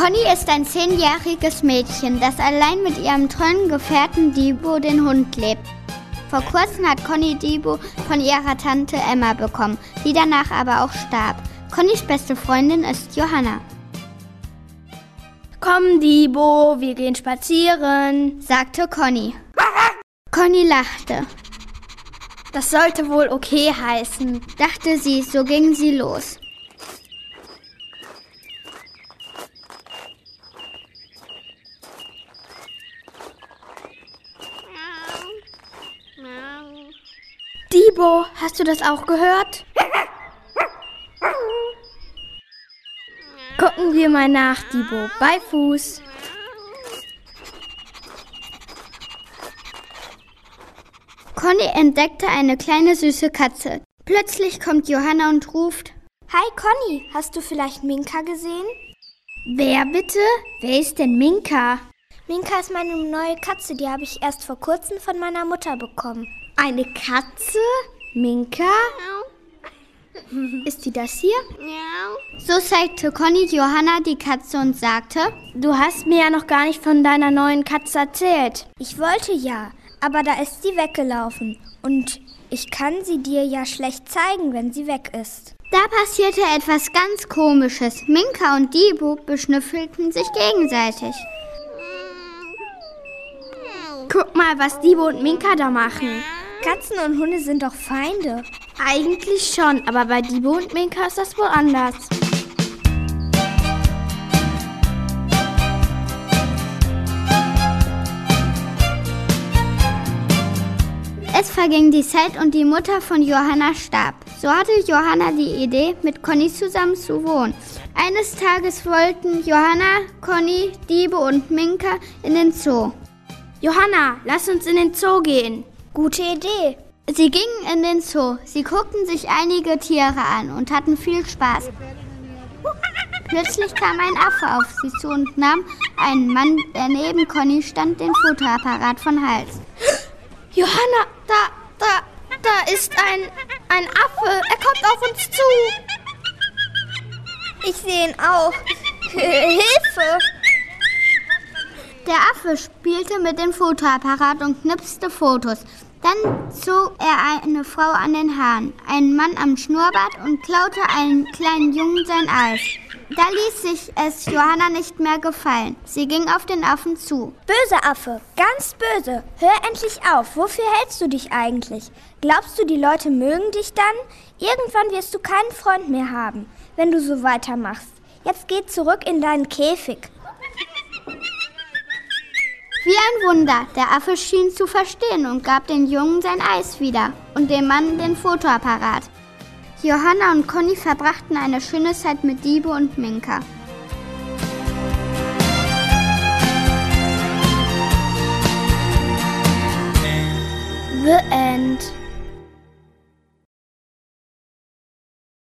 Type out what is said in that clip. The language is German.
Conny ist ein zehnjähriges Mädchen, das allein mit ihrem tollen Gefährten Dibo den Hund lebt. Vor kurzem hat Conny Dibo von ihrer Tante Emma bekommen, die danach aber auch starb. Connys beste Freundin ist Johanna. Komm, Dibo, wir gehen spazieren, sagte Conny. Conny lachte. Das sollte wohl okay heißen, dachte sie, so ging sie los. Dibo, hast du das auch gehört? Gucken wir mal nach, Dibo. Bei Fuß. Conny entdeckte eine kleine süße Katze. Plötzlich kommt Johanna und ruft: Hi Conny, hast du vielleicht Minka gesehen? Wer bitte? Wer ist denn Minka? Minka ist meine neue Katze, die habe ich erst vor kurzem von meiner Mutter bekommen. Eine Katze? Minka? Ist die das hier? So zeigte Conny Johanna die Katze und sagte, Du hast mir ja noch gar nicht von deiner neuen Katze erzählt. Ich wollte ja, aber da ist sie weggelaufen. Und ich kann sie dir ja schlecht zeigen, wenn sie weg ist. Da passierte etwas ganz Komisches. Minka und Dibu beschnüffelten sich gegenseitig. Guck mal, was Dibo und Minka da machen. Katzen und Hunde sind doch Feinde. Eigentlich schon, aber bei Dibo und Minka ist das wohl anders. Es verging die Zeit und die Mutter von Johanna starb. So hatte Johanna die Idee, mit Conny zusammen zu wohnen. Eines Tages wollten Johanna, Conny, Diebe und Minka in den Zoo. Johanna, lass uns in den Zoo gehen. Gute Idee. Sie gingen in den Zoo. Sie guckten sich einige Tiere an und hatten viel Spaß. Plötzlich kam ein Affe auf sie zu und nahm einen Mann, der neben Conny stand, den Fotoapparat von Hals. Johanna, da, da, da ist ein, ein Affe. Er kommt auf uns zu. Ich sehe ihn auch. Hilfe! Der Affe spielte mit dem Fotoapparat und knipste Fotos. Dann zog er eine Frau an den Haaren, einen Mann am Schnurrbart und klaute einem kleinen Jungen sein Eis. Da ließ sich es Johanna nicht mehr gefallen. Sie ging auf den Affen zu. Böse Affe, ganz böse. Hör endlich auf. Wofür hältst du dich eigentlich? Glaubst du, die Leute mögen dich dann? Irgendwann wirst du keinen Freund mehr haben, wenn du so weitermachst. Jetzt geh zurück in deinen Käfig. Wie ein Wunder, der Affe schien zu verstehen und gab den Jungen sein Eis wieder und dem Mann den Fotoapparat. Johanna und Conny verbrachten eine schöne Zeit mit Diebe und Minka. The.